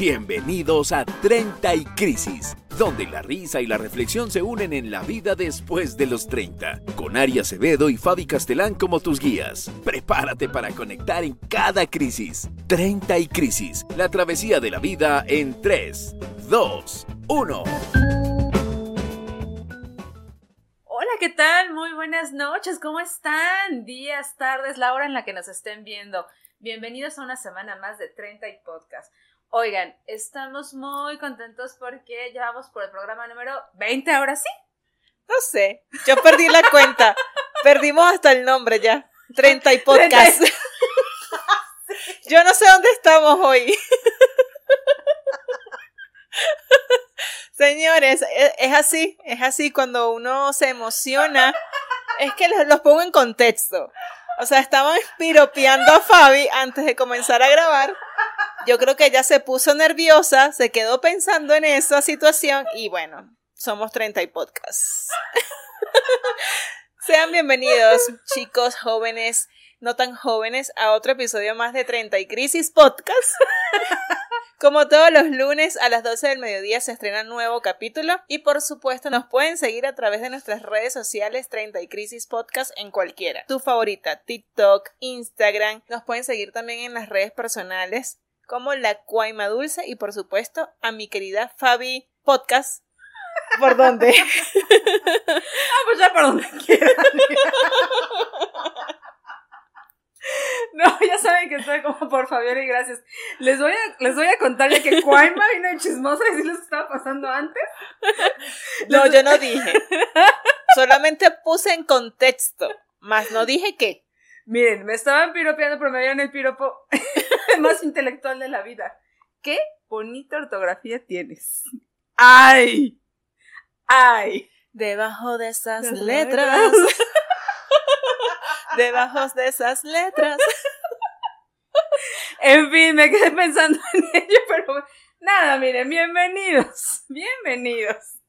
Bienvenidos a 30 y Crisis, donde la risa y la reflexión se unen en la vida después de los 30, con Ari Acevedo y Fabi Castelán como tus guías. Prepárate para conectar en cada crisis. 30 y Crisis, la travesía de la vida en 3, 2, 1. Hola, ¿qué tal? Muy buenas noches, ¿cómo están? Días, tardes, la hora en la que nos estén viendo. Bienvenidos a una semana más de 30 y Podcast. Oigan, estamos muy contentos porque ya vamos por el programa número 20, ahora sí. No sé, yo perdí la cuenta. Perdimos hasta el nombre ya. 30 y podcast. Yo no sé dónde estamos hoy. Señores, e, es así, es así cuando uno se emociona. Es que los pongo en contexto. O sea, estaban piropeando a Fabi antes de comenzar a grabar yo creo que ella se puso nerviosa, se quedó pensando en esa situación y bueno, somos 30 y podcasts. Sean bienvenidos, chicos, jóvenes, no tan jóvenes, a otro episodio más de 30 y Crisis Podcast. Como todos los lunes a las 12 del mediodía se estrena un nuevo capítulo y por supuesto nos pueden seguir a través de nuestras redes sociales 30 y Crisis Podcast en cualquiera. Tu favorita, TikTok, Instagram. Nos pueden seguir también en las redes personales como La Cuaima Dulce y por supuesto a mi querida Fabi Podcast. ¿Por dónde? ah, pues ya por donde quieran. No, ya saben que estoy como por Fabiola y gracias. Les voy a, les voy a contar ya que Cuaima vino de chismosa y si les estaba pasando antes. No, yo no dije. Solamente puse en contexto, más no dije qué. Miren, me estaban piropeando, pero me dieron el piropo más intelectual de la vida. ¿Qué bonita ortografía tienes? ¡Ay! ¡Ay! Debajo de esas letras. Debajo de esas letras. En fin, me quedé pensando en ello, pero nada, miren, bienvenidos. Bienvenidos.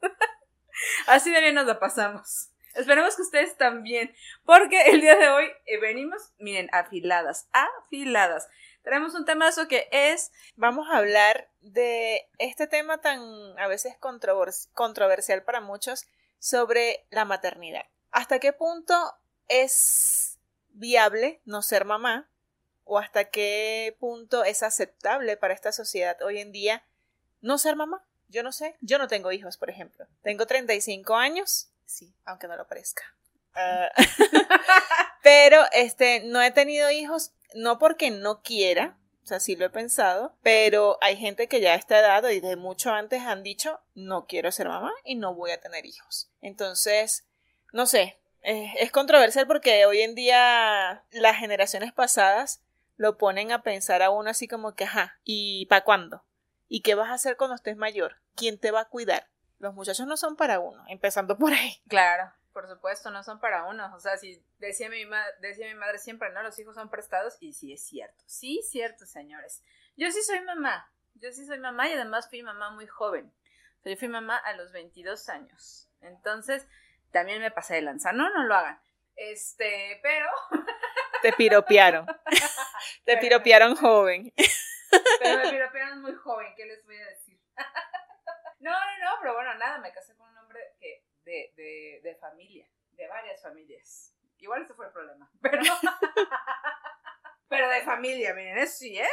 Así de bien nos la pasamos. Esperemos que ustedes también, porque el día de hoy eh, venimos, miren, afiladas, afiladas. Tenemos un temazo que es... Vamos a hablar de este tema tan a veces controversial para muchos sobre la maternidad. ¿Hasta qué punto es viable no ser mamá? ¿O hasta qué punto es aceptable para esta sociedad hoy en día no ser mamá? Yo no sé, yo no tengo hijos, por ejemplo. Tengo 35 años Sí, aunque no lo parezca. Ah. pero este, no he tenido hijos, no porque no quiera, o sea, sí lo he pensado, pero hay gente que ya a esta edad y de mucho antes han dicho, no quiero ser mamá y no voy a tener hijos. Entonces, no sé, es controversial porque hoy en día las generaciones pasadas lo ponen a pensar a uno así como que, ajá, ¿y para cuándo? ¿Y qué vas a hacer cuando estés mayor? ¿Quién te va a cuidar? los muchachos no son para uno, empezando por ahí. Claro, por supuesto, no son para uno. O sea, si decía mi, decía mi madre siempre, ¿no? Los hijos son prestados y sí es cierto. Sí, cierto, señores. Yo sí soy mamá. Yo sí soy mamá y además fui mamá muy joven. O sea, yo fui mamá a los 22 años. Entonces, también me pasé de lanza. No, no lo hagan. Este, pero... Te piropearon. Te piropearon joven. Pero me piropearon muy joven, ¿qué les voy a decir? No, no, no, pero bueno, nada, me casé con un hombre que, de, de, de familia, de varias familias. Igual ese fue el problema, pero... pero de familia, miren, sí, ¿eh?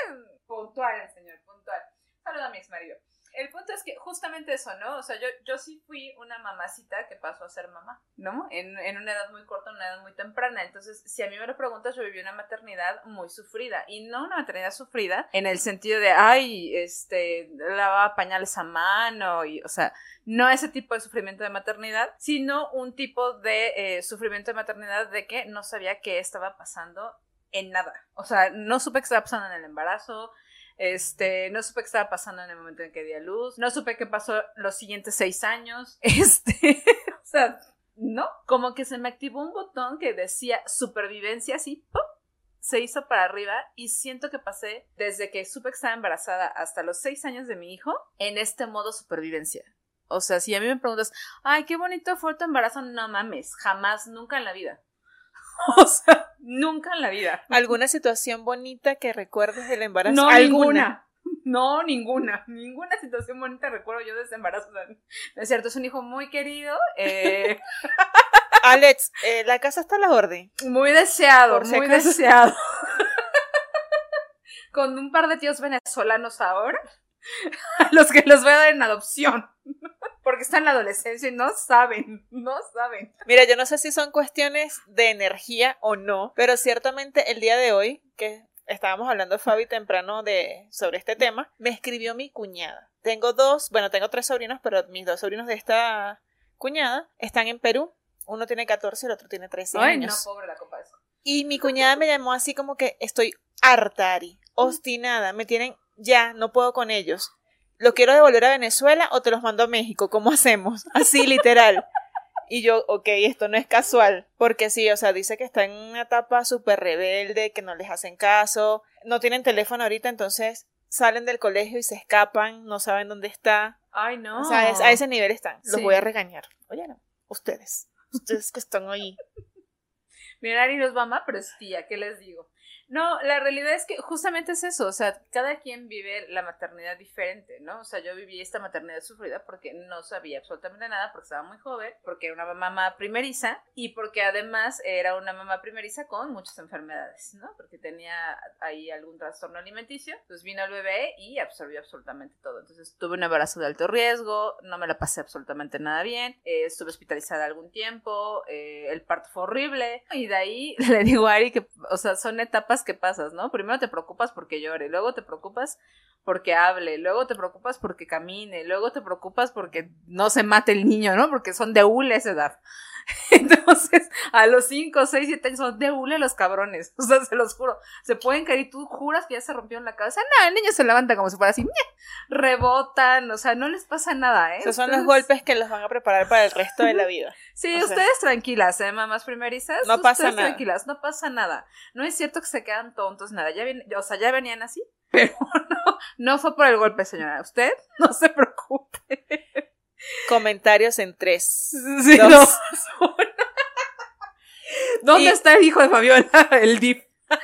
Puntual el señor, puntual. Saluda a mi ex marido el punto es que justamente eso, ¿no? O sea, yo, yo sí fui una mamacita que pasó a ser mamá, ¿no? En, en una edad muy corta, una edad muy temprana. Entonces, si a mí me lo preguntas, yo viví una maternidad muy sufrida. Y no una maternidad sufrida en el sentido de, ay, este, lavaba pañales a mano, y, o sea, no ese tipo de sufrimiento de maternidad, sino un tipo de eh, sufrimiento de maternidad de que no sabía qué estaba pasando en nada. O sea, no supe qué estaba pasando en el embarazo, este, no supe qué estaba pasando en el momento en que di a luz. No supe qué pasó los siguientes seis años. Este, o sea, no. Como que se me activó un botón que decía supervivencia así, ¡pum! se hizo para arriba y siento que pasé desde que supe que estaba embarazada hasta los seis años de mi hijo en este modo supervivencia. O sea, si a mí me preguntas, ay, qué bonito fue tu embarazo, no mames, jamás, nunca en la vida. O Nunca en la vida. ¿Alguna situación bonita que recuerdes del embarazo? No, ¿Alguna? ninguna. No, ninguna, ninguna situación bonita recuerdo yo de ese embarazo. No es cierto, es un hijo muy querido, eh, Alex, eh, la casa está a la orden. muy deseado, si muy acaso. deseado. Con un par de tíos venezolanos ahora, a los que los voy a dar en adopción. Porque están en la adolescencia y no saben, no saben. Mira, yo no sé si son cuestiones de energía o no, pero ciertamente el día de hoy, que estábamos hablando Fabi temprano de sobre este tema, me escribió mi cuñada. Tengo dos, bueno, tengo tres sobrinos, pero mis dos sobrinos de esta cuñada están en Perú. Uno tiene 14 y el otro tiene 13 Ay, no, años. pobre la copa eso. Y mi cuñada me llamó así como que estoy harta, Ari, obstinada, me tienen ya, no puedo con ellos. ¿Lo quiero devolver a Venezuela o te los mando a México? ¿Cómo hacemos? Así, literal. Y yo, ok, esto no es casual, porque sí, o sea, dice que está en una etapa súper rebelde, que no les hacen caso, no tienen teléfono ahorita, entonces salen del colegio y se escapan, no saben dónde está. Ay, no. O sea, es- a ese nivel están. Los Sí. voy a regañar. Oye, no, ustedes, ustedes que están ahí. Mira, Ari no es mamá, pero es tía, ¿qué les digo? No, la realidad es que justamente es eso, o sea, cada quien vive la maternidad diferente, ¿no? O sea, yo viví esta maternidad sufrida porque no sabía absolutamente nada, porque estaba muy joven, porque era una mamá primeriza y porque además era una mamá primeriza con muchas enfermedades, ¿no? Porque tenía ahí algún trastorno alimenticio, entonces vino el bebé y absorbió absolutamente todo. Entonces tuve un embarazo de alto riesgo, no me la pasé absolutamente nada bien, eh, estuve hospitalizada algún tiempo, eh, el parto fue horrible y de ahí le digo a Ari que, o sea, son etapas que pasas, ¿no? Primero te preocupas porque llore, luego te preocupas porque hable, luego te preocupas porque camine, luego te preocupas porque no se mate el niño, ¿no? Porque son de hule esa edad. Entonces, a los 5, 6, 7 años son de hule los cabrones. O sea, se los juro. Se pueden caer y tú juras que ya se rompieron la cabeza. No, el niño se levanta como si fuera así. Rebotan, o sea, no les pasa nada, ¿eh? Esos son los golpes que los van a preparar para el resto de la vida. Sí, O sea, ustedes tranquilas, ¿eh? Mamás primerizas. No pasa ustedes nada. tranquilas, no pasa nada. No es cierto que se quedan tontos, nada. Ya ven, o sea, ya venían así, pero no, no fue por el golpe, señora. Usted no se preocupe. Comentarios en tres. Sí, Dos. no. ¿Dónde Y- está el hijo de Fabiola? El DIF.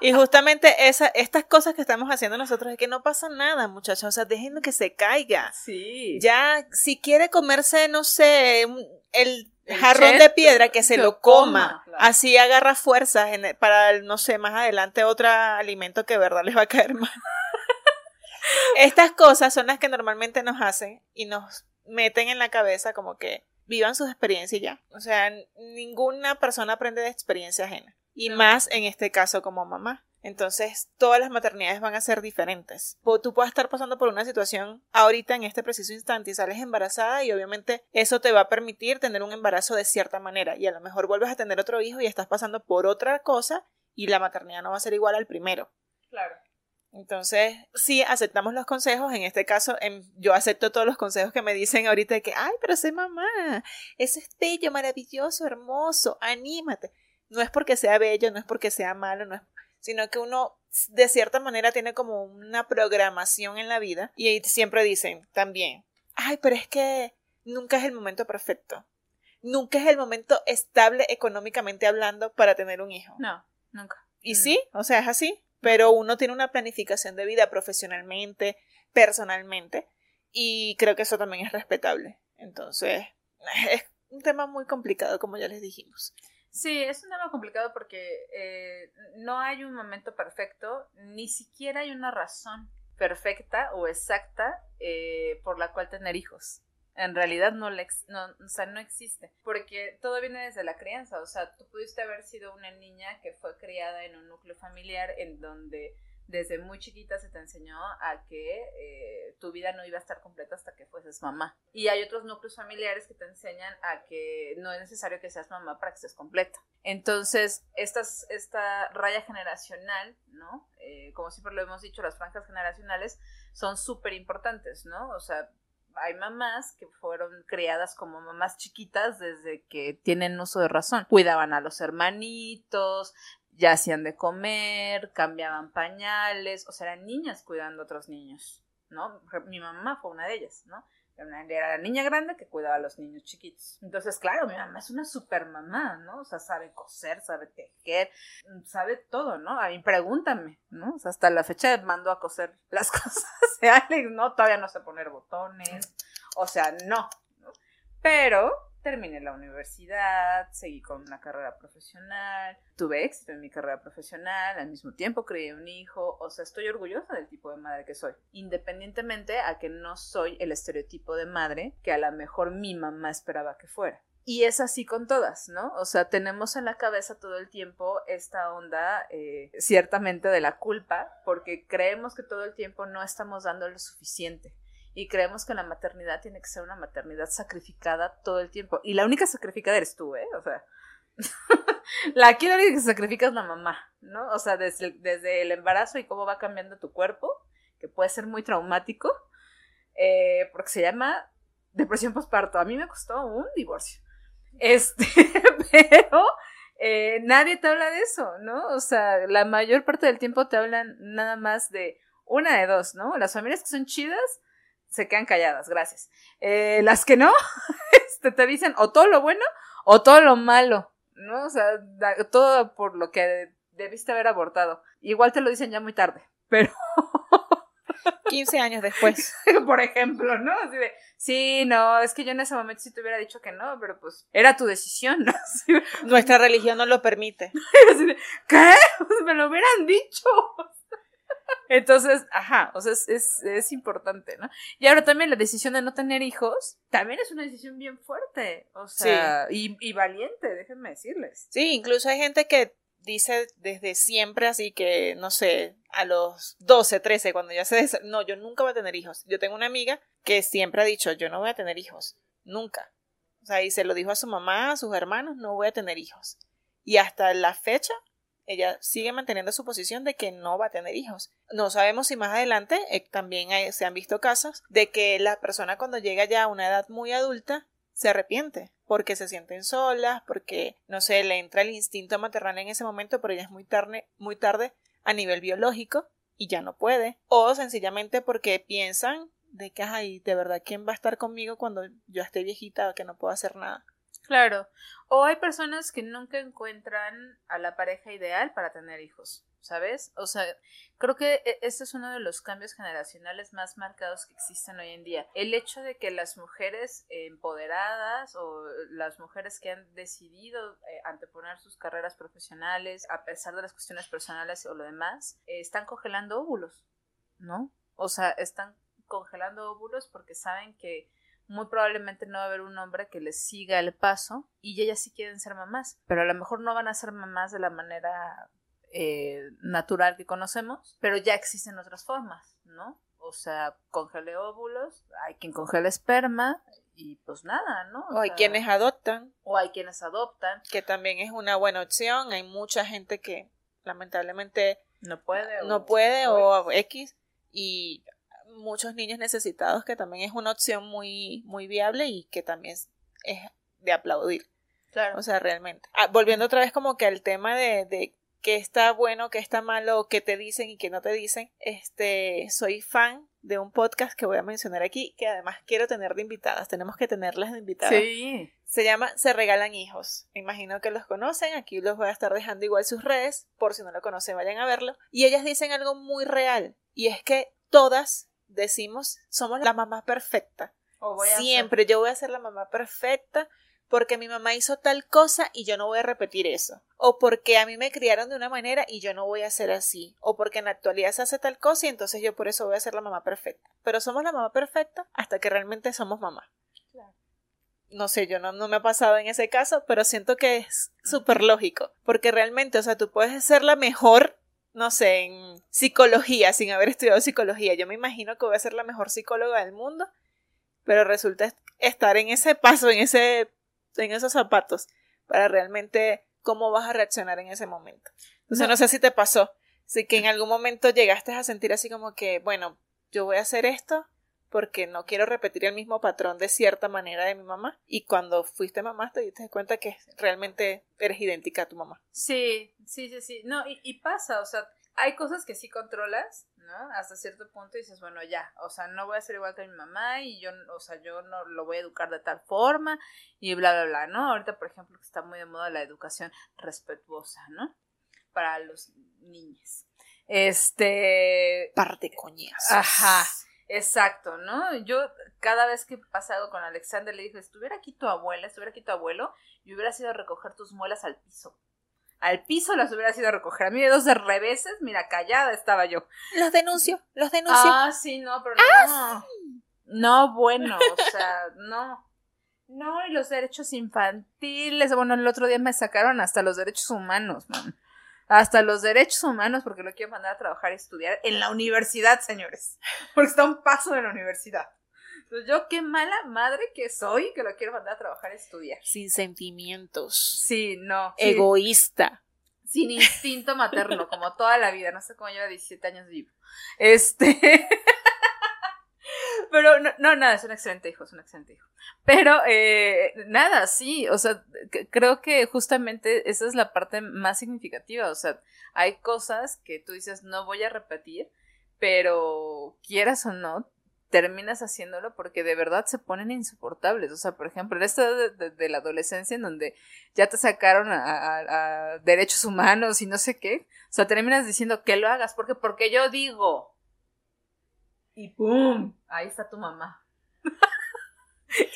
Y justamente esa, estas cosas que estamos haciendo nosotros es que no pasa nada, muchachos. O sea, déjenlo que se caiga. Sí. Ya, si quiere comerse, no sé, el, El jarrón de piedra, que se que lo coma, coma. claro. Así agarra fuerzas en para, no sé, más adelante otro alimento que de verdad les va a caer mal. Estas cosas son las que normalmente nos hacen y nos meten en la cabeza como que vivan sus experiencias y ya. O sea, ninguna persona aprende de experiencia ajena. Y No. más en este caso como mamá. Entonces, todas las maternidades van a ser diferentes. Tú puedes estar pasando por una situación ahorita en este preciso instante y sales embarazada y obviamente eso te va a permitir tener un embarazo de cierta manera y a lo mejor vuelves a tener otro hijo y estás pasando por otra cosa y la maternidad no va a ser igual al primero. Claro. Entonces, sí, aceptamos los consejos. En este caso, em, yo acepto todos los consejos que me dicen ahorita de que, ay, pero sé mamá, eso es bello, maravilloso, hermoso, anímate. No es porque sea bello, no es porque sea malo, no es, sino que uno de cierta manera tiene como una programación en la vida y ahí siempre dicen también, ay, pero es que nunca es el momento perfecto. Nunca es el momento estable económicamente hablando para tener un hijo. No, nunca. Y Mm. sí, o sea, es así, pero uno tiene una planificación de vida profesionalmente, personalmente, y creo que eso también es respetable. Entonces, es un tema muy complicado, como ya les dijimos. Sí, es un tema complicado porque eh, no hay un momento perfecto, ni siquiera hay una razón perfecta o exacta eh, por la cual tener hijos. En realidad no, le ex- no, o sea, no existe, porque todo viene desde la crianza, o sea, tú pudiste haber sido una niña que fue criada en un núcleo familiar en donde desde muy chiquita se te enseñó a que eh, tu vida no iba a estar completa hasta que fueses mamá. Y hay otros núcleos familiares que te enseñan a que no es necesario que seas mamá para que estés completa. Entonces, estas, esta raya generacional, ¿no? Eh, como siempre lo hemos dicho, las franjas generacionales son súper importantes, ¿no? O sea, hay mamás que fueron criadas como mamás chiquitas desde que tienen uso de razón. Cuidaban a los hermanitos, ya hacían de comer, cambiaban pañales, o sea, eran niñas cuidando a otros niños, ¿no? Mi mamá fue una de ellas, ¿no? Era la niña grande que cuidaba a los niños chiquitos. Entonces, claro, mi mamá es una super mamá, ¿no? O sea, sabe coser, sabe tejer, sabe todo, ¿no? A mí pregúntame, ¿no? O sea, hasta la fecha mandó a coser las cosas de Alex, ¿no? Todavía no sé poner botones. O sea, no. ¿no? Pero terminé la universidad, seguí con una carrera profesional, tuve éxito en mi carrera profesional, al mismo tiempo creé un hijo, o sea, estoy orgullosa del tipo de madre que soy, independientemente a que no soy el estereotipo de madre que a lo mejor mi mamá esperaba que fuera. Y es así con todas, ¿no? O sea, tenemos en la cabeza todo el tiempo esta onda, eh, ciertamente, de la culpa, porque creemos que todo el tiempo no estamos dando lo suficiente y creemos que la maternidad tiene que ser una maternidad sacrificada todo el tiempo. Y la única sacrificada eres tú, ¿eh? O sea, la aquí la única que sacrifica es la mamá, ¿no? O sea, desde, desde el embarazo y cómo va cambiando tu cuerpo, que puede ser muy traumático, eh, porque se llama depresión postparto. A mí me costó un divorcio. Este, pero eh, nadie te habla de eso, ¿no? O sea, la mayor parte del tiempo te hablan nada más de una de dos, ¿no? Las familias que son chidas se quedan calladas, gracias. Eh, las que no, este, te dicen o todo lo bueno o todo lo malo, ¿no? O sea, todo por lo que debiste haber abortado. Igual te lo dicen ya muy tarde, pero... 15 años después. por ejemplo, ¿no? Así de, sí, no, es que yo en ese momento sí te hubiera dicho que no, pero pues era tu decisión, ¿no? Nuestra religión no lo permite. Así de, ¿Qué? Pues me lo hubieran dicho. Entonces, ajá, o sea, es, es, importante, ¿no? Y ahora también la decisión de no tener hijos también es una decisión bien fuerte, o sea, y, y valiente, déjenme decirles. Sí, incluso hay gente que dice desde siempre así que, no sé, a los 12, 13, cuando ya se... No, yo nunca voy a tener hijos. Yo tengo una amiga que siempre ha dicho, yo no voy a tener hijos, nunca. O sea, y se lo dijo a su mamá, a sus hermanos, no voy a tener hijos. Y hasta la fecha ella sigue manteniendo su posición de que no va a tener hijos. No sabemos si más adelante eh, también se han visto casos de que la persona cuando llega ya a una edad muy adulta se arrepiente porque se sienten solas, porque no sé, le entra el instinto maternal en ese momento, pero ya es muy tarde, muy tarde a nivel biológico y ya no puede, o sencillamente porque piensan de que ay, de verdad quién va a estar conmigo cuando yo esté viejita o que no puedo hacer nada. Claro. O hay personas que nunca encuentran a la pareja ideal para tener hijos, ¿sabes? O sea, creo que este es uno de los cambios generacionales más marcados que existen hoy en día. El hecho de que las mujeres empoderadas o las mujeres que han decidido eh, anteponer sus carreras profesionales a pesar de las cuestiones personales o lo demás, están congelando óvulos, ¿no? O sea, están congelando óvulos porque saben que muy probablemente no va a haber un hombre que les siga el paso y ellas sí quieren ser mamás, pero a lo mejor no van a ser mamás de la manera eh, natural que conocemos, pero ya existen otras formas, ¿no? O sea, congele óvulos, hay quien congela esperma y pues nada, ¿no? O, hay quienes adoptan. O hay quienes adoptan. Que también es una buena opción. Hay mucha gente que lamentablemente no puede. No puede o X. Y muchos niños necesitados, que también es una opción muy, muy viable y que también es, de aplaudir. Claro. O sea, realmente. Ah, volviendo otra vez como que al tema de, de qué está bueno, qué está malo, qué te dicen y qué no te dicen. Este, soy fan de un podcast que voy a mencionar aquí, que además quiero tener de invitadas. Tenemos que tenerlas de invitadas. Sí. Se llama Se Regalan Hijos. Me imagino que los conocen. Aquí los voy a estar dejando igual sus redes. Por si no lo conocen, vayan a verlo. Y ellas dicen algo muy real. Y es que todas decimos, somos la mamá perfecta. Siempre yo voy a ser la mamá perfecta porque mi mamá hizo tal cosa y yo no voy a repetir eso. O porque a mí me criaron de una manera y yo no voy a ser así. O porque en la actualidad se hace tal cosa y entonces yo por eso voy a ser la mamá perfecta. Pero somos la mamá perfecta hasta que realmente somos mamá. No sé, yo no, no me ha pasado en ese caso, pero siento que es súper lógico. Porque realmente, o sea, tú puedes ser la mejor no sé, en psicología, sin haber estudiado psicología. Yo me imagino que voy a ser la mejor psicóloga del mundo, pero resulta estar en ese paso, en ese, en esos zapatos, para realmente cómo vas a reaccionar en ese momento. Entonces no, sé si te pasó, si que en algún momento llegaste a sentir así como que, bueno, yo voy a hacer esto, porque no quiero repetir el mismo patrón de cierta manera de mi mamá. Y cuando fuiste mamá te diste cuenta que realmente eres idéntica a tu mamá. Sí, sí, sí, sí. No, y, pasa, o sea, hay cosas que sí controlas, ¿no? Hasta cierto punto dices, bueno, ya, o sea, no voy a ser igual que mi mamá y yo, o sea, yo no lo voy a educar de tal forma y bla, bla, bla, ¿no? Ahorita, por ejemplo, que está muy de moda la educación respetuosa, ¿no? Para los niños. Este... Parte coñas. Ajá. Exacto, ¿no? Yo cada vez que pasa algo con Alexander le dije, estuviera aquí tu abuela, estuviera aquí tu abuelo, y hubiera ido a recoger tus muelas al piso. Al piso las hubiera ido a recoger. A mí de dos de reveses, mira, callada estaba yo. Los denuncio, los denuncio. Ah, sí, no, pero Ah, no. No, bueno, o sea, no. No, y los derechos infantiles. Bueno, el otro día me sacaron hasta los derechos humanos, man. Hasta los derechos humanos, porque lo quiero mandar a trabajar y estudiar en la universidad, señores. Porque está a un paso de la universidad. Entonces, yo qué mala madre que soy que lo quiero mandar a trabajar y estudiar. Sin sentimientos. Sí, no. sí. Egoísta. sin instinto materno, como toda la vida. No sé cómo lleva 17 años vivo. Este. Pero no, no, nada, es un excelente hijo, es un excelente hijo. Pero eh, nada, sí, o sea, creo que justamente esa es la parte más significativa. O sea, hay cosas que tú dices no voy a repetir, pero quieras o no, terminas haciéndolo porque de verdad se ponen insoportables. O sea, por ejemplo, en esta de, de- de la adolescencia en donde ya te sacaron a, a- a derechos humanos y no sé qué, o sea, terminas diciendo que lo hagas porque porque yo digo. Y ¡pum! Ahí está tu mamá.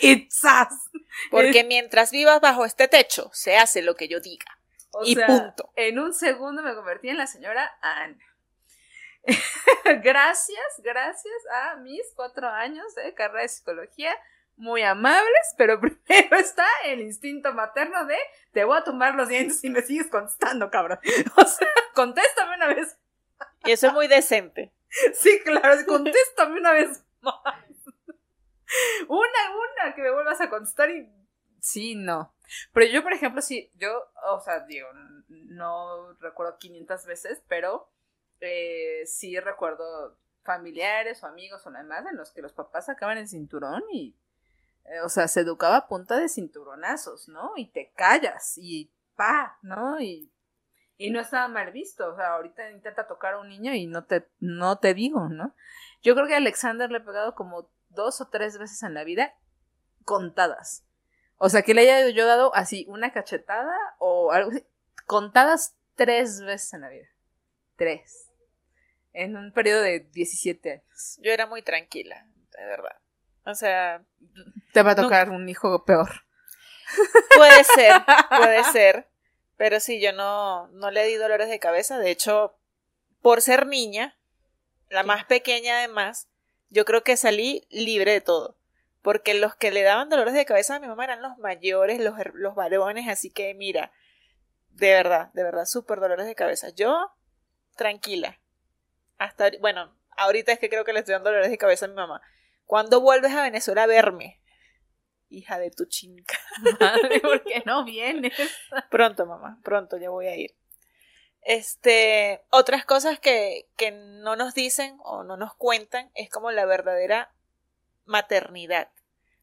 ¡Itzas! Porque mientras vivas bajo este techo, se hace lo que yo diga. O Y sea, punto. En un segundo me convertí en la señora Ana. gracias, gracias a mis cuatro años de carrera de psicología, muy amables, pero primero está el instinto materno de te voy a tomar los dientes y me sigues contestando, cabrón. O sea, contéstame una vez. Y eso es muy decente. Sí, claro, contéstame una vez más. Una, una, que me vuelvas a contestar y... Sí, no. Pero yo, por ejemplo, sí, yo, o sea, digo, no recuerdo 500 veces, pero eh, sí recuerdo familiares o amigos o demás en los que los papás sacaban el cinturón y, eh, o sea, se educaba a punta de cinturonazos, ¿no? Y te callas y pa, ¿no? Y, y no estaba mal visto, o sea, ahorita intenta tocar a un niño y no te, no te digo, ¿no? Yo creo que a Alexander le he pegado como dos o tres veces en la vida contadas. O sea, que le haya yo dado así una cachetada o algo así. Contadas tres veces en la vida. Tres. En un periodo de 17 años. Yo era muy tranquila, de verdad. O sea, Te va a tocar un hijo peor. puede ser, puede ser. Pero sí, yo no, no le di dolores de cabeza. De hecho, por ser niña, la más pequeña además, yo creo que salí libre de todo. Porque los que le daban dolores de cabeza a mi mamá eran los mayores, los, los varones, así que mira, de verdad, de verdad, súper dolores de cabeza. Yo, tranquila. Hasta, bueno, ahorita es que creo que le estoy dando dolores de cabeza a mi mamá. ¿Cuándo vuelves a Venezuela a verme? Hija de tu chinca. Madre, ¿por qué no vienes? Pronto, mamá, pronto ya voy a ir. Este, otras cosas que, que no nos dicen o no nos cuentan es como la verdadera maternidad.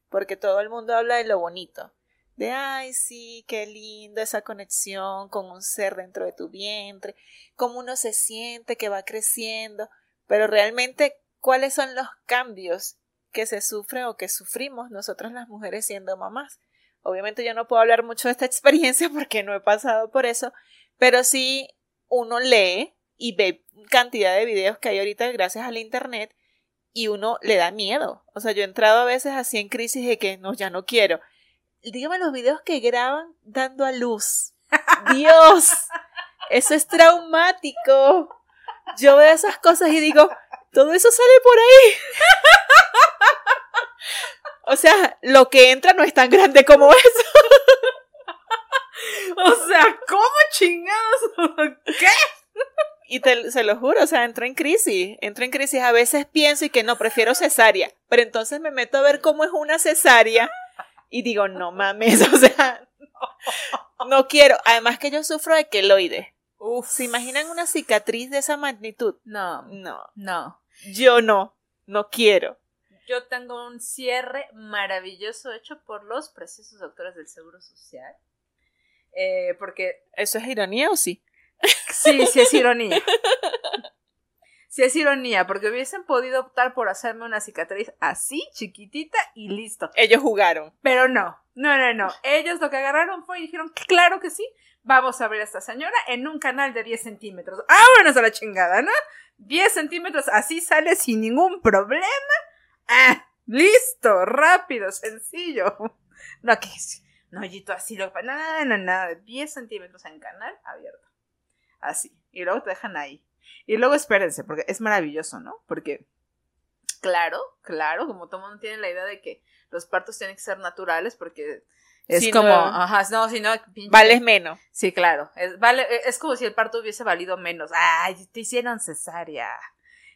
Porque todo el mundo habla de lo bonito. De, ay, sí, qué lindo esa conexión con un ser dentro de tu vientre, cómo uno se siente que va creciendo. Pero realmente, ¿cuáles son los cambios que se sufren o que sufrimos nosotras las mujeres siendo mamás? Obviamente yo no puedo hablar mucho de esta experiencia porque no he pasado por eso, pero sí uno lee y ve cantidad de videos que hay ahorita gracias al internet y uno le da miedo. O sea, yo he entrado a veces así en crisis de que no, ya no quiero. Dígame los videos que graban dando a luz. Dios, eso es traumático. Yo veo esas cosas y digo, todo eso sale por ahí. O sea, lo que entra no es tan grande como eso. O sea, ¿cómo chingados? ¿Qué? Y te, se lo juro, o sea, entro en crisis, entro en crisis. A veces pienso y que no, prefiero cesárea, pero entonces me meto a ver cómo es una cesárea y digo, no mames, o sea, no quiero. Además que yo sufro de queloide. Uf. ¿Se imaginan una cicatriz de esa magnitud? No, No, no. yo no, no quiero. Yo tengo un cierre maravilloso hecho por los preciosos doctores del Seguro Social. Eh, porque ¿Eso es ironía o sí? sí, sí es ironía. Si es ironía, porque hubiesen podido optar por hacerme una cicatriz así, chiquitita y listo. Ellos jugaron. Pero no, no, no, no. Ellos lo que agarraron fue y dijeron, claro que sí, vamos a ver a esta señora en un canal de 10 centímetros. Bueno, a la chingada, ¿no? 10 centímetros, así sale sin ningún problema. Ah, listo, rápido, sencillo. No, que no, Yito, así lo nada, nada, nada, 10 centímetros en canal abierto. Así. Y luego te dejan ahí. Y luego espérense, porque es maravilloso, ¿no? Porque, claro, claro, como todo mundo tiene la idea de que los partos tienen que ser naturales, porque es Si como, no- ajá, no, si no, Vales menos. Sí, claro. Es, vale, es como si el parto hubiese valido menos. Ay, te hicieron cesárea.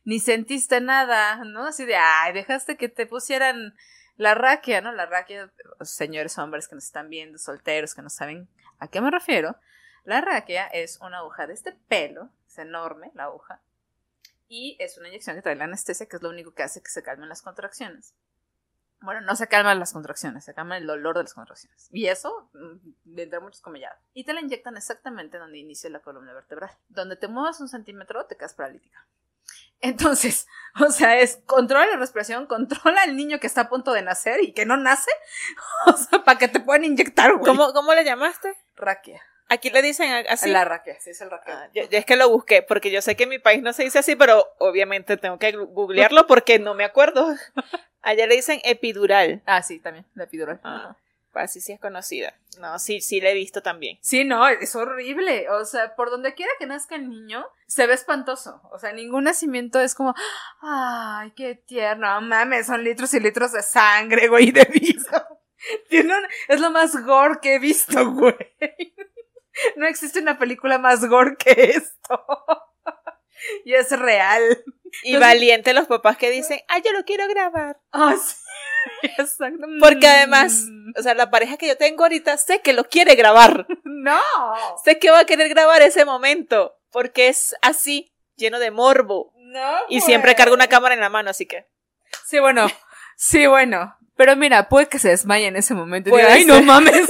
Ni sentiste nada, ¿no? Así de, ay, dejaste que te pusieran la raquia, ¿no? La raquia, señores hombres que nos están viendo, solteros que no saben a qué me refiero. La raquia es una aguja de este pelo, es enorme la aguja, y es una inyección que trae la anestesia, que es lo único que hace que se calmen las contracciones. Bueno, no se calman las contracciones, se calma el dolor de las contracciones. Y eso, mm, entre muchos comillados. Y te la inyectan exactamente donde inicia la columna vertebral. Donde te muevas un centímetro, te quedas paralítica. Entonces, o sea, es controla la respiración, controla al niño que está a punto de nacer y que no nace, o sea, para que te puedan inyectar, güey. ¿Cómo, ¿Cómo le llamaste? Raquia. Aquí le dicen así. La raquia, sí, es el raquia. Ah, yo, yo es que lo busqué, porque yo sé que en mi país no se dice así, pero obviamente tengo que googlearlo porque no me acuerdo. Allá le dicen epidural. Ah, sí, también, la epidural. Ah, pues así sí es conocida. No, sí, sí la he visto también. Sí, no, es horrible. O sea, por donde quiera que nazca el niño, se ve espantoso. O sea, ningún nacimiento es como, ay, qué tierno, mames, son litros y litros de sangre, güey, de un- es lo más gore que he visto, güey. No existe una película más gore que esto. Y es real. Y valiente los papás que dicen, ah, yo lo quiero grabar. Ah, sí. Exacto. Porque además, o sea, la pareja que yo tengo ahorita sé que lo quiere grabar. No. sé que va a querer grabar ese momento. Porque es así, lleno de morbo. No. Y siempre güey. cargo una cámara en la mano, así que. Sí, bueno, sí, bueno. Pero mira, puede que se desmaye en ese momento. y Puede diga, Ay, no mames.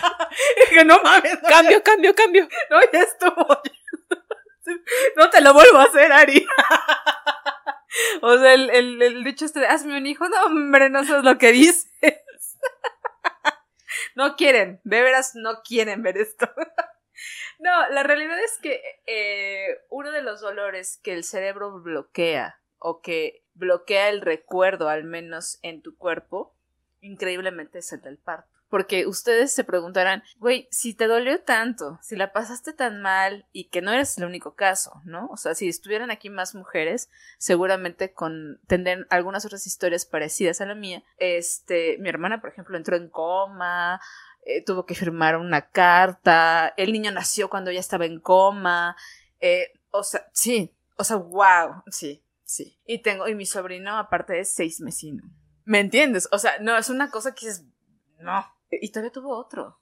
que no mames. No, Cambio, cambio, cambio. no, ya estuvo. No te lo vuelvo a hacer, Ari. O sea, el, el, el dicho este hazme un hijo, no, hombre, no sabes lo que dices. No quieren, de veras no quieren ver esto. No, la realidad es que eh, uno de los dolores que el cerebro bloquea o que bloquea el recuerdo, al menos en tu cuerpo, increíblemente es el del parto. Porque ustedes se preguntarán, güey, si te dolió tanto, si la pasaste tan mal y que no eres el único caso, ¿no? O sea, si estuvieran aquí más mujeres, seguramente con tendrán algunas otras historias parecidas a la mía. Este, mi hermana, por ejemplo, entró en coma, eh, tuvo que firmar una carta, el niño nació cuando ella estaba en coma, eh, o sea, sí, o sea, wow, sí, sí. Y tengo, y mi sobrino aparte es seis mesino. ¿Me entiendes? O sea, no, es una cosa que es, no. Y todavía tuvo otro.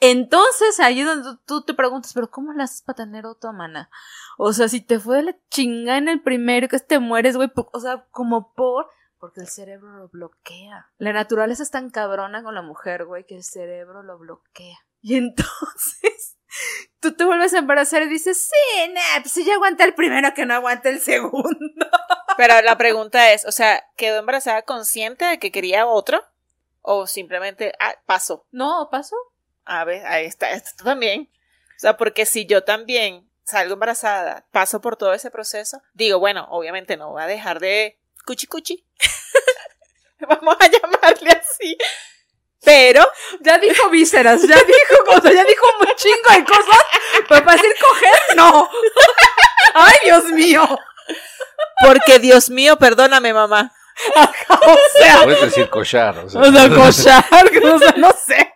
Entonces, ahí es donde tú te preguntas, pero ¿cómo la haces para tener otro, mana? O sea, si te fue de la chinga en el primero que te mueres, güey, o sea, como por... Porque el cerebro lo bloquea. La naturaleza es tan cabrona con la mujer, güey, que el cerebro lo bloquea. Y entonces, tú te vuelves a embarazar y dices, sí, nah, pues si ya aguanta el primero que no aguanta el segundo. Pero la pregunta es, o sea, ¿quedó embarazada consciente de que quería otro? ¿O simplemente, ah, pasó? No, pasó. A ver, ahí está, esto también. O sea, porque si yo también salgo embarazada, paso por todo ese proceso, digo, bueno, obviamente no voy a dejar de cuchi cuchi. Vamos a llamarle así. Pero, Ya dijo vísceras, ya dijo cosas, ya dijo un chingo de cosas. Pero para decir coger, no. Ay, Dios mío. porque Dios mío, perdóname, mamá. O sea, Puedes decir collar. O sea, o sea, cochar, o sea, no sé.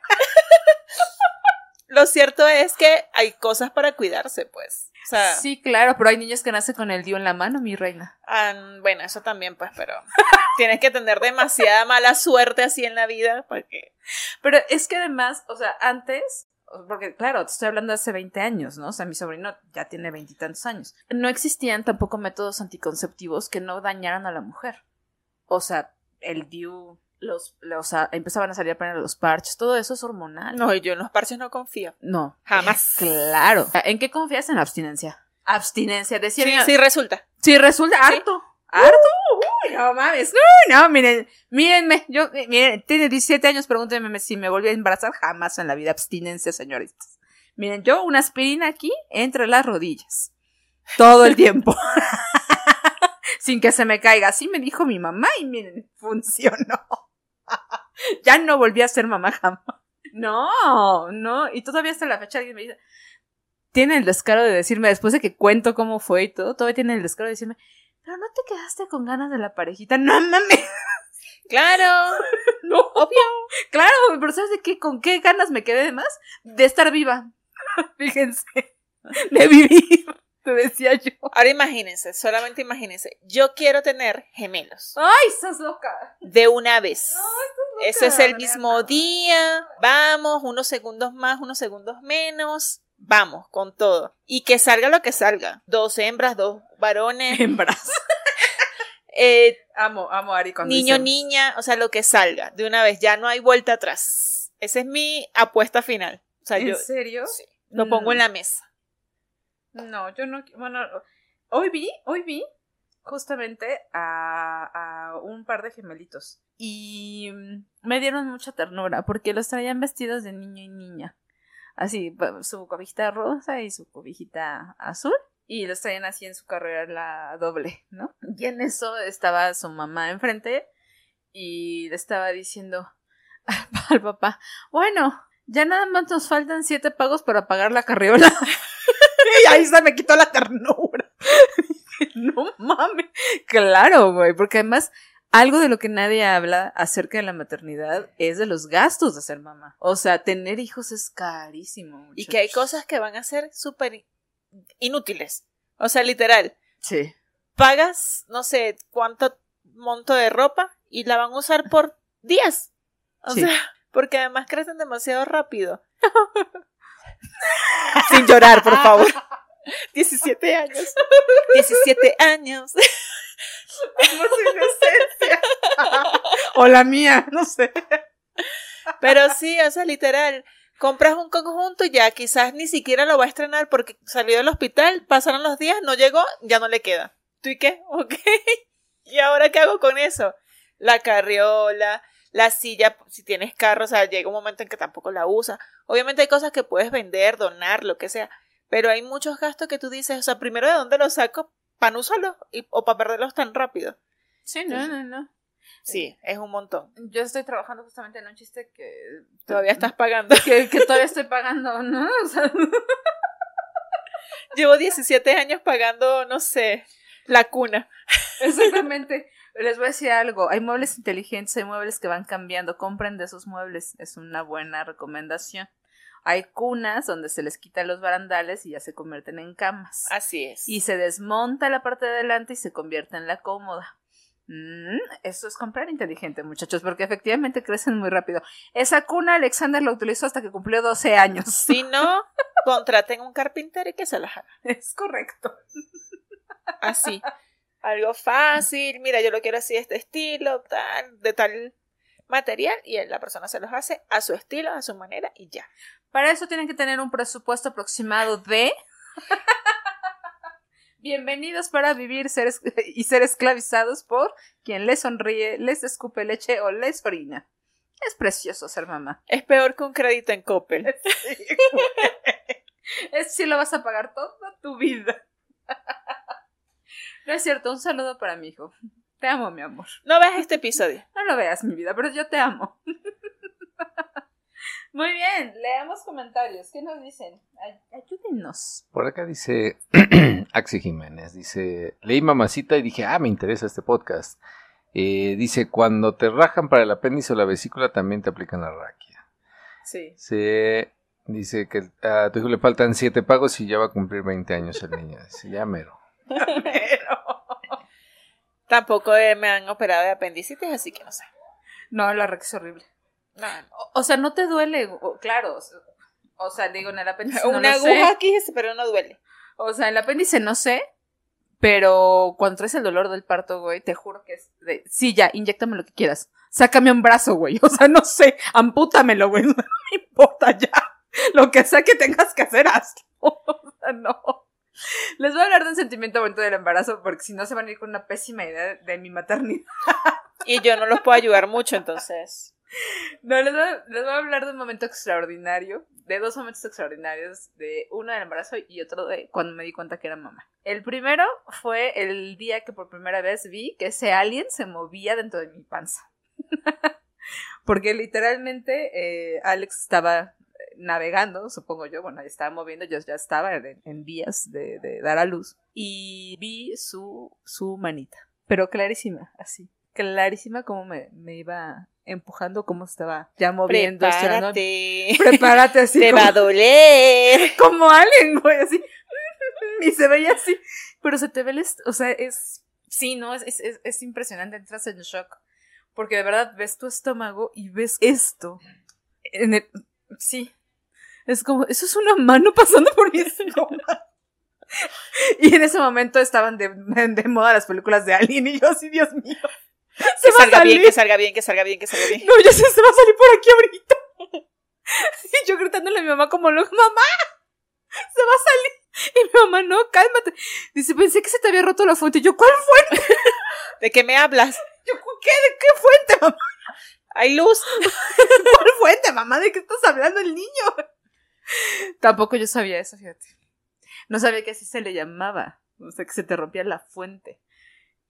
Lo cierto es que hay cosas para cuidarse, pues. O sea, Sí, claro, pero hay niños que nacen con el dio en la mano, mi reina. ah, bueno, eso también, pues, pero tienes que tener demasiada mala suerte así en la vida porque Pero es que además, o sea, antes, porque claro, te estoy hablando de hace 20 años, ¿no? O sea, mi sobrino ya tiene veintitantos años. No existían tampoco métodos anticonceptivos que no dañaran a la mujer. O sea, el DIU, los, los ah, empezaban a salir apenas los parches, todo eso es hormonal. no, yo en los parches no confío. No. Jamás. Claro. ¿En qué confías en la abstinencia? Abstinencia, decía Sí, sí resulta. Sí, resulta harto. Harto. Uy, no mames. Uy, no, miren, mírenme. Yo, eh, miren, tiene 17 años, pregúntenme si me volví a embarazar. Jamás en la vida. Abstinencia, señoritas. Miren, yo una aspirina aquí entre las rodillas. Todo el tiempo. Sin que se me caiga. Así me dijo mi mamá y miren, funcionó. ya no volví a ser mamá jamás. No, no. Y todavía hasta la fecha alguien me dice, tiene el descaro de decirme, después de que cuento cómo fue y todo, todavía tiene el descaro de decirme, pero no te quedaste con ganas de la parejita. No mames. Claro. No. Obvio. Claro, pero ¿sabes de qué? ¿Con qué ganas me quedé de más? De estar viva. Fíjense. De vivir. Te decía yo. Ahora imagínense, solamente imagínense. Yo quiero tener gemelos. Ay, estás loca. De una vez. Ay, Eso es el mismo día. Vamos, unos segundos más, unos segundos menos. Vamos, con todo. Y que salga lo que salga. Dos hembras, dos varones. Hembras. eh, Amo, amo a Ari cuando niño, niña, o sea, lo que salga. De una vez, ya no hay vuelta atrás. Esa es mi apuesta final. O sea, ¿En yo serio? sí, lo pongo Mm. en la mesa. No, yo no. Bueno, hoy vi, hoy vi justamente a, a un par de gemelitos. Y mm, me dieron mucha ternura porque los traían vestidos de niño y niña. Así, su cobijita rosa y su cobijita azul. Y los traían así en su carrera la doble, ¿no? Y en eso estaba su mamá enfrente y le estaba diciendo al papá, bueno, ya nada más nos faltan siete pagos para pagar la carriola. ahí se me quitó la ternura. no mames. Claro, güey, porque además algo de lo que nadie habla acerca de la maternidad es de los gastos de ser mamá. O sea, tener hijos es carísimo. Y que hay cosas que van a ser súper inútiles. O sea, literal. Sí. Pagas, no sé, cuánto monto de ropa y la van a usar por días. O Sí. sea, porque además crecen demasiado rápido. Sin llorar, por favor. 17 años. 17 años. Su inocencia. o la mía, no sé. Pero sí, o sea, literal. Compras un conjunto y ya quizás ni siquiera lo va a estrenar porque salió del hospital, pasaron los días, no llegó, ya no le queda. ¿Tú y qué? Ok. ¿Y ahora qué hago con eso? La carriola, la silla, si tienes carro, o sea, llega un momento en que tampoco la usas. Obviamente hay cosas que puedes vender, donar, lo que sea, pero hay muchos gastos que tú dices, o sea, primero de dónde los saco para no usarlos y- o para perderlos tan rápido. Sí, no, no, no. Sí, es un montón. Yo estoy trabajando justamente en un chiste que. Todavía estás pagando. Que, que todavía estoy pagando, ¿no? O sea, Llevo 17 años pagando, no sé, la cuna. Exactamente. Les voy a decir algo. Hay muebles inteligentes, hay muebles que van cambiando. Compren de esos muebles. Es una buena recomendación. Hay cunas donde se les quitan los barandales y ya se convierten en camas. Así es. Y se desmonta la parte de adelante y se convierte en la cómoda. Mm, eso es comprar inteligente, muchachos, porque efectivamente crecen muy rápido. Esa cuna Alexander la utilizó hasta que cumplió 12 años. Si no, contraten un carpintero y que se las haga. Es correcto. Así. Algo fácil. Mira, yo lo quiero así este estilo, tal, de tal material, y la persona se los hace a su estilo, a su manera, y ya. Para eso tienen que tener un presupuesto aproximado de. Bienvenidos para vivir ser y ser esclavizados por quien les sonríe, les escupe leche o les orina. Es precioso ser mamá. Es peor que un crédito en Coppel. Es si lo vas a pagar toda tu vida. No es cierto, un saludo para mi hijo. Te amo, mi amor. No veas este episodio. No lo veas, mi vida, pero yo te amo. Muy bien, leamos comentarios. ¿Qué nos dicen? Ay- ayúdenos. Por acá dice Axi Jiménez, dice, leí mamacita y dije, ah, me interesa este podcast. Eh, dice, cuando te rajan para el apéndice o la vesícula también te aplican la raquia. Sí. Se, dice que a tu hijo le faltan siete pagos y ya va a cumplir 20 años el niño. Dice, ya mero. Pero... Tampoco eh, me han operado de apendicitis, así que no sé. No, la raquia es horrible. No, O, o sea, no te duele, o- claro. o sea- digo, en el apéndice no Una sé. aguja aquí, pero no duele. O sea, el apéndice no sé, pero cuando traes el dolor del parto, güey, te juro que es de, sí, ya, inyectame lo que quieras. Sácame un brazo, güey. O sea, no sé, ampútamelo, güey. No me importa ya. Lo que sea que tengas que hacer, hazlo. O sea, no. Les voy a hablar de un sentimiento bonito del embarazo porque si no se van a ir con una pésima idea de mi maternidad. Y yo no los puedo ayudar mucho, entonces. No, les voy, a, hablar de un momento extraordinario, de dos momentos extraordinarios, de uno del embarazo y otro de cuando me di cuenta que era mamá. El primero fue el día que por primera vez vi que ese alien se movía dentro de mi panza. Porque literalmente eh, Alex estaba navegando, supongo yo, bueno, estaba moviendo, yo ya estaba en, en vías de, de, dar a luz y vi su, su manita, pero clarísima, así, clarísima como me, me iba empujando, como estaba ya moviendo. Prepárate. Prepárate así. Te como, va a doler. como alguien, güey, así. Y se veía así. Pero se te ve, el o sea, es, sí, no, es, es, es impresionante, entras en shock. Porque de verdad ves tu estómago y ves esto. En el, sí. Es como, eso es una mano pasando por mi estómago. y en ese momento estaban de, de, moda las películas de Alien y yo así, Dios mío. Se que salga bien, que salga bien, que salga bien, que salga bien. No, ya se, se va a salir por aquí ahorita. y yo gritándole a mi mamá como loco, mamá, se va a salir. Y mi mamá, no, cálmate. Dice, pensé que se te había roto la fuente. Y yo, ¿cuál fuente? ¿De qué me hablas? Yo, ¿qué? ¿De qué fuente, mamá? Hay luz. ¿Cuál fuente, mamá? ¿De qué estás hablando el niño? Tampoco yo sabía eso, fíjate. No sabía que así se le llamaba. O sea, que se te rompía la fuente.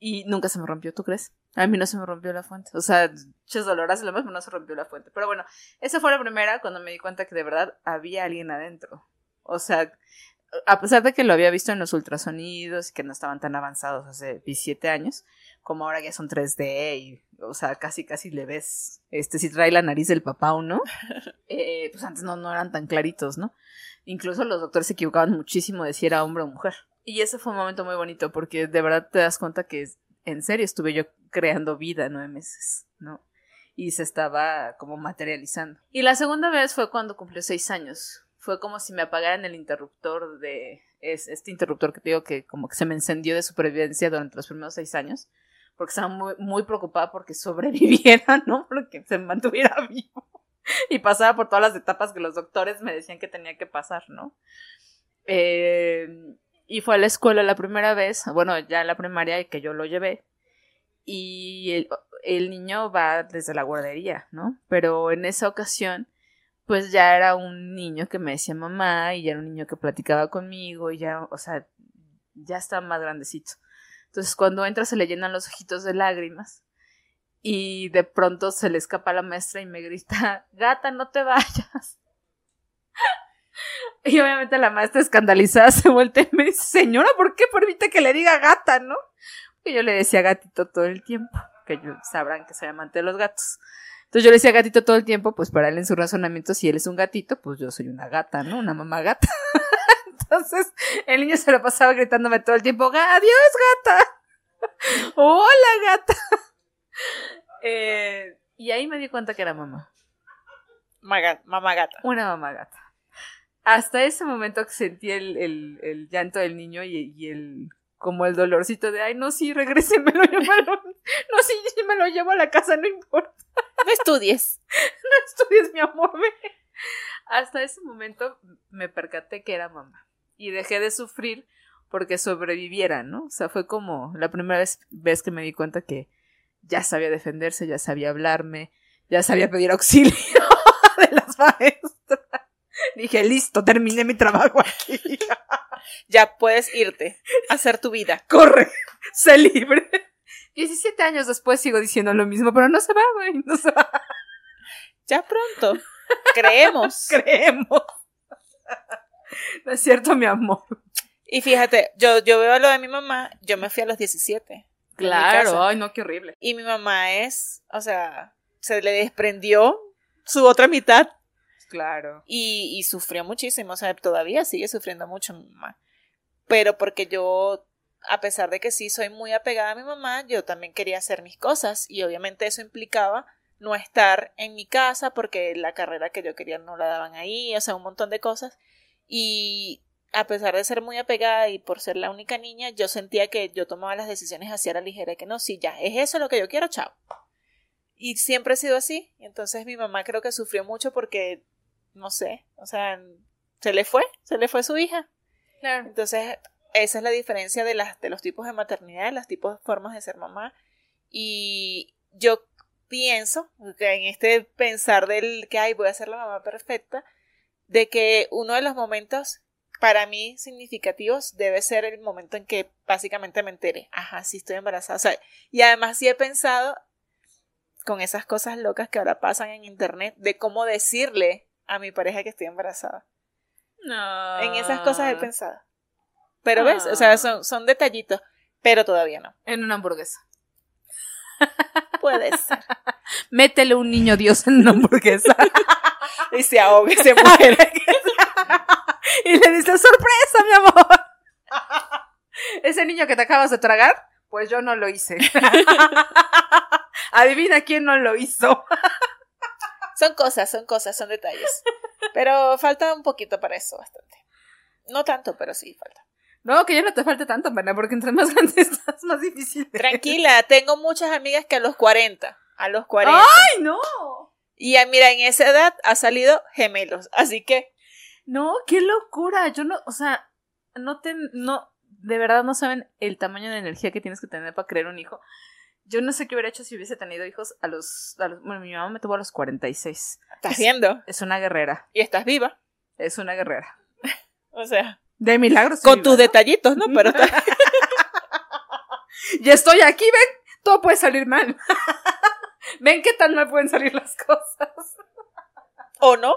Y nunca se me rompió, ¿tú crees? A mí no se me rompió la fuente. O sea, muchas doloras y lo mismo no se rompió la fuente. Pero bueno, esa fue la primera cuando me di cuenta que de verdad había alguien adentro. O sea, a pesar de que lo había visto en los ultrasonidos y que no estaban tan avanzados hace 17 años, como ahora ya son 3D y, o sea, casi casi le ves, este, si trae la nariz del papá o no, eh, pues antes no, no eran tan claritos, ¿no? Incluso los doctores se equivocaban muchísimo de si era hombre o mujer. Y ese fue un momento muy bonito porque de verdad te das cuenta que en serio estuve yo creando vida nueve meses, ¿no? Y se estaba como materializando. Y la segunda vez fue cuando cumplió seis años. Fue como si me apagaran el interruptor de... Es, este interruptor que te digo que como que se me encendió de supervivencia durante los primeros seis años. Porque estaba muy, muy preocupada porque sobreviviera, ¿no? Porque se mantuviera vivo. Y pasaba por todas las etapas que los doctores me decían que tenía que pasar, ¿no? Eh, y fue a la escuela la primera vez, bueno, ya en la primaria que yo lo llevé. Y el, niño va desde la guardería, ¿no? Pero en esa ocasión, pues ya era un niño que me decía mamá y ya era un niño que platicaba conmigo y ya, o sea, ya estaba más grandecito. Entonces cuando entra se le llenan los ojitos de lágrimas y de pronto se le escapa a la maestra y me grita, gata, no te vayas. Y obviamente la maestra escandalizada se voltea y me dice, señora, ¿por qué permite que le diga gata, no? Porque yo le decía gatito todo el tiempo, que ellos sabrán que soy amante de los gatos. Entonces yo le decía gatito todo el tiempo, pues para él en su razonamiento, si él es un gatito, pues yo soy una gata, ¿no? Una mamá gata. Entonces el niño se lo pasaba gritándome todo el tiempo, adiós gata. Hola gata. Eh, y ahí me di cuenta que era mamá. Mamá gata. Una mamá gata hasta ese momento que sentí el, el, el llanto del niño y, y, el como el dolorcito de ay no sí regrésemelo yo me lo, no sí, sí me lo llevo a la casa no importa no estudies. No estudies mi amor hasta ese momento me percaté que era mamá y dejé de sufrir porque sobreviviera no o sea fue como la primera vez, vez que me di cuenta que ya sabía defenderse ya sabía hablarme ya sabía pedir auxilio de las maestras Dije, listo, terminé mi trabajo aquí. ya puedes irte a hacer tu vida. Corre, sé libre. 17 años después sigo diciendo lo mismo, pero no se va, güey, no se va. Ya pronto. Creemos. Creemos. No es cierto, mi amor. Y fíjate, yo, yo veo lo de mi mamá, yo me fui a los 17. Claro, ay, no, qué horrible. Y mi mamá es, o sea, se le desprendió su otra mitad Claro. Y, sufrió muchísimo, o sea, todavía sigue sufriendo mucho mi mamá. Pero porque yo, a pesar de que sí soy muy apegada a mi mamá, yo también quería hacer mis cosas y obviamente eso implicaba no estar en mi casa porque la carrera que yo quería no la daban ahí, o sea, un montón de cosas. Y a pesar de ser muy apegada y por ser la única niña, yo sentía que yo tomaba las decisiones hacia la ligera, que no, sí, ya, es eso lo que yo quiero, chao. Y siempre ha sido así. Entonces mi mamá creo que sufrió mucho porque no sé, o sea, se le fue, se le fue su hija. Claro. Entonces, esa es la diferencia de, las, de los tipos de maternidad, los tipos de formas de ser mamá. Y yo pienso, que en este pensar del que, ay, voy a ser la mamá perfecta, de que uno de los momentos para mí significativos debe ser el momento en que básicamente me enteré, ajá, sí estoy embarazada. O sea, y además sí he pensado con esas cosas locas que ahora pasan en internet de cómo decirle a mi pareja que estoy embarazada. No. En esas cosas he pensado. Pero ves, o sea, son, son detallitos, pero todavía no. En una hamburguesa. Puede ser. Métele un niño Dios en una hamburguesa. y se ahoga y se muere. y le dice, sorpresa, mi amor. Ese niño que te acabas de tragar, pues yo no lo hice. Adivina quién no lo hizo. Son cosas, son cosas, son detalles. Pero falta un poquito para eso, bastante. No tanto, pero sí falta. No, que ya no te falte tanto, mana, porque entre más grande estás, más difícil. Tranquila, tengo muchas amigas que a los 40, a los 40. ¡Ay, no! Y mira, en esa edad ha salido gemelos, así que No, qué locura. Yo no, o sea, no te, no, de verdad no saben el tamaño de energía que tienes que tener para crear un hijo. Yo no sé qué hubiera hecho si hubiese tenido hijos a los, a los bueno, mi mamá me tuvo a los 46. estás viendo Es una guerrera, y estás viva. es una guerrera. O sea, De milagros. con tus detallitos, ¿no? Pero Ya estoy aquí, ven, todo puede salir mal. ven qué tan mal pueden salir las cosas. ¿O no?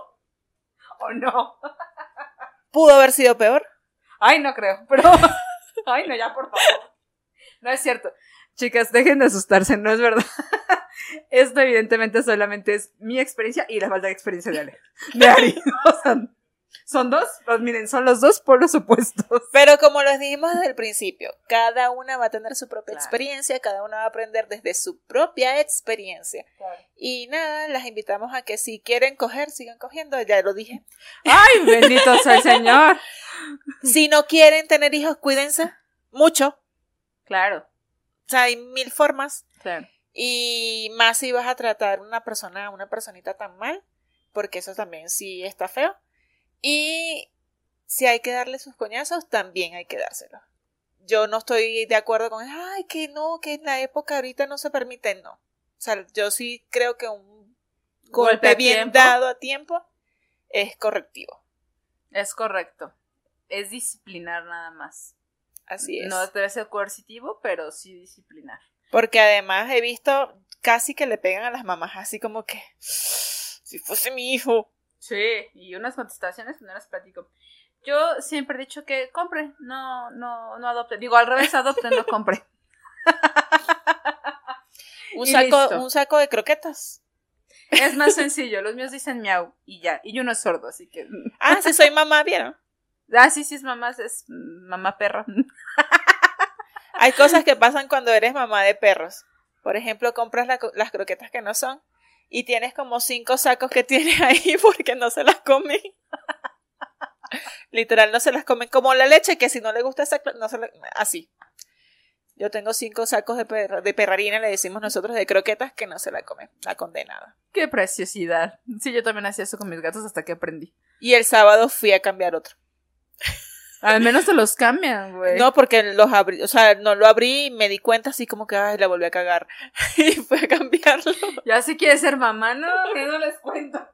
¿O no? Pudo haber sido peor. Ay, no creo, pero. Ay, no, ya, por favor. No es cierto. Chicas, dejen de asustarse, no es verdad. Esto, evidentemente, solamente es mi experiencia y la falta de experiencia de Ale. De Ari. O sea, son dos, pues miren, son los dos polos opuestos. Pero como les dijimos desde el principio, cada una va a tener su propia Claro. experiencia, cada una va a aprender desde su propia experiencia. Y nada, las invitamos a que si quieren coger, sigan cogiendo, ya lo dije. Ay, bendito sea el Señor. Si no quieren tener hijos, cuídense mucho. Claro, O sea, hay mil formas. claro. Y más si vas a tratar a una persona, una personita tan mal, porque eso también sí está feo. Y si hay que darle sus coñazos, también hay que dárselos. Yo no estoy de acuerdo con, ay, que no, que en la época ahorita no se permite, no. O sea, yo sí creo que un golpe, bien tiempo. dado a tiempo es correctivo. Es correcto. Es disciplinar nada más. Así es. No debe ser coercitivo, pero sí disciplinar. Porque además he visto casi que le pegan a las mamás, así como que, si fuese mi hijo. Sí, y unas contestaciones que no las platico. Yo siempre he dicho que compre, no, no, no adopte. Digo, al revés, adopte, no compre. Un saco, listo. un saco de croquetas. Es más sencillo, los míos dicen miau y ya. Y yo no es sordo, así que. Ah, si soy mamá, ¿vieron? Ah, sí, sí, es mamá, es mamá perra. Hay cosas que pasan cuando eres mamá de perros. Por ejemplo, compras la co- las croquetas que no son y tienes como cinco sacos que tienes ahí porque no se las comen. Literal, no se las comen. Como la leche, que si no le gusta esa, no se la- así. Yo tengo cinco sacos de, perra- de perrarina, le decimos nosotros, de croquetas que no se la comen. La condenada. Qué preciosidad. Sí, yo también hacía eso con mis gatos hasta que aprendí. Y el sábado fui a cambiar otro. Al menos te los cambian, güey. No, porque los abrí, o sea, no lo abrí y me di cuenta así como que, ay, la volví a cagar. y fui a cambiarlo. Ya si quieres ser mamá, no, que no les cuento.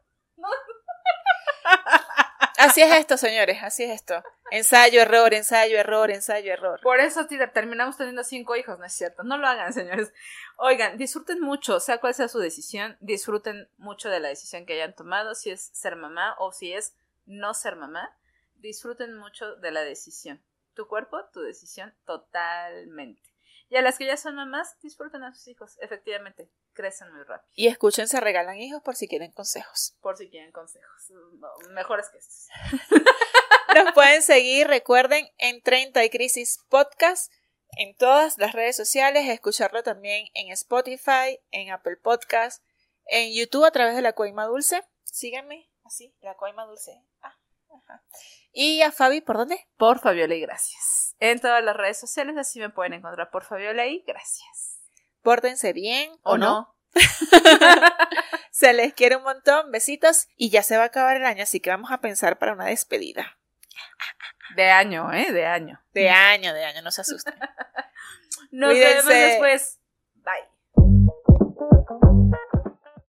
Así es esto, señores, así es esto. Ensayo, error, ensayo, error, ensayo, error. Por eso terminamos teniendo cinco hijos, ¿no es cierto? No lo hagan, señores. Oigan, disfruten mucho, sea cual sea su decisión, disfruten mucho de la decisión que hayan tomado, si es ser mamá o si es no ser mamá, disfruten mucho de la decisión. Tu cuerpo, tu decisión, totalmente. Y a las que ya son mamás, disfruten a sus hijos, efectivamente, crecen muy rápido, Y escuchen, se regalan hijos por si quieren consejos. por si quieren consejos, mejores que estos. Nos pueden seguir, recuerden, en 30 y Crisis Podcast, en todas las redes sociales, escucharlo también en Spotify, en Apple Podcast, en YouTube a través de la Coima Dulce. Síganme, así, la Coima Dulce. Ah, ajá. Y a Fabi, ¿por dónde? Por Fabiola y gracias. En todas las redes sociales, así me pueden encontrar por Fabiola y gracias. Pórtense bien ¿O no? Se les quiere un montón, besitos y ya se va a acabar el año, así que vamos a pensar para una despedida. De año, ¿eh? De año. De año, de año, no se asusten. Nos Cuídense. vemos después. Bye.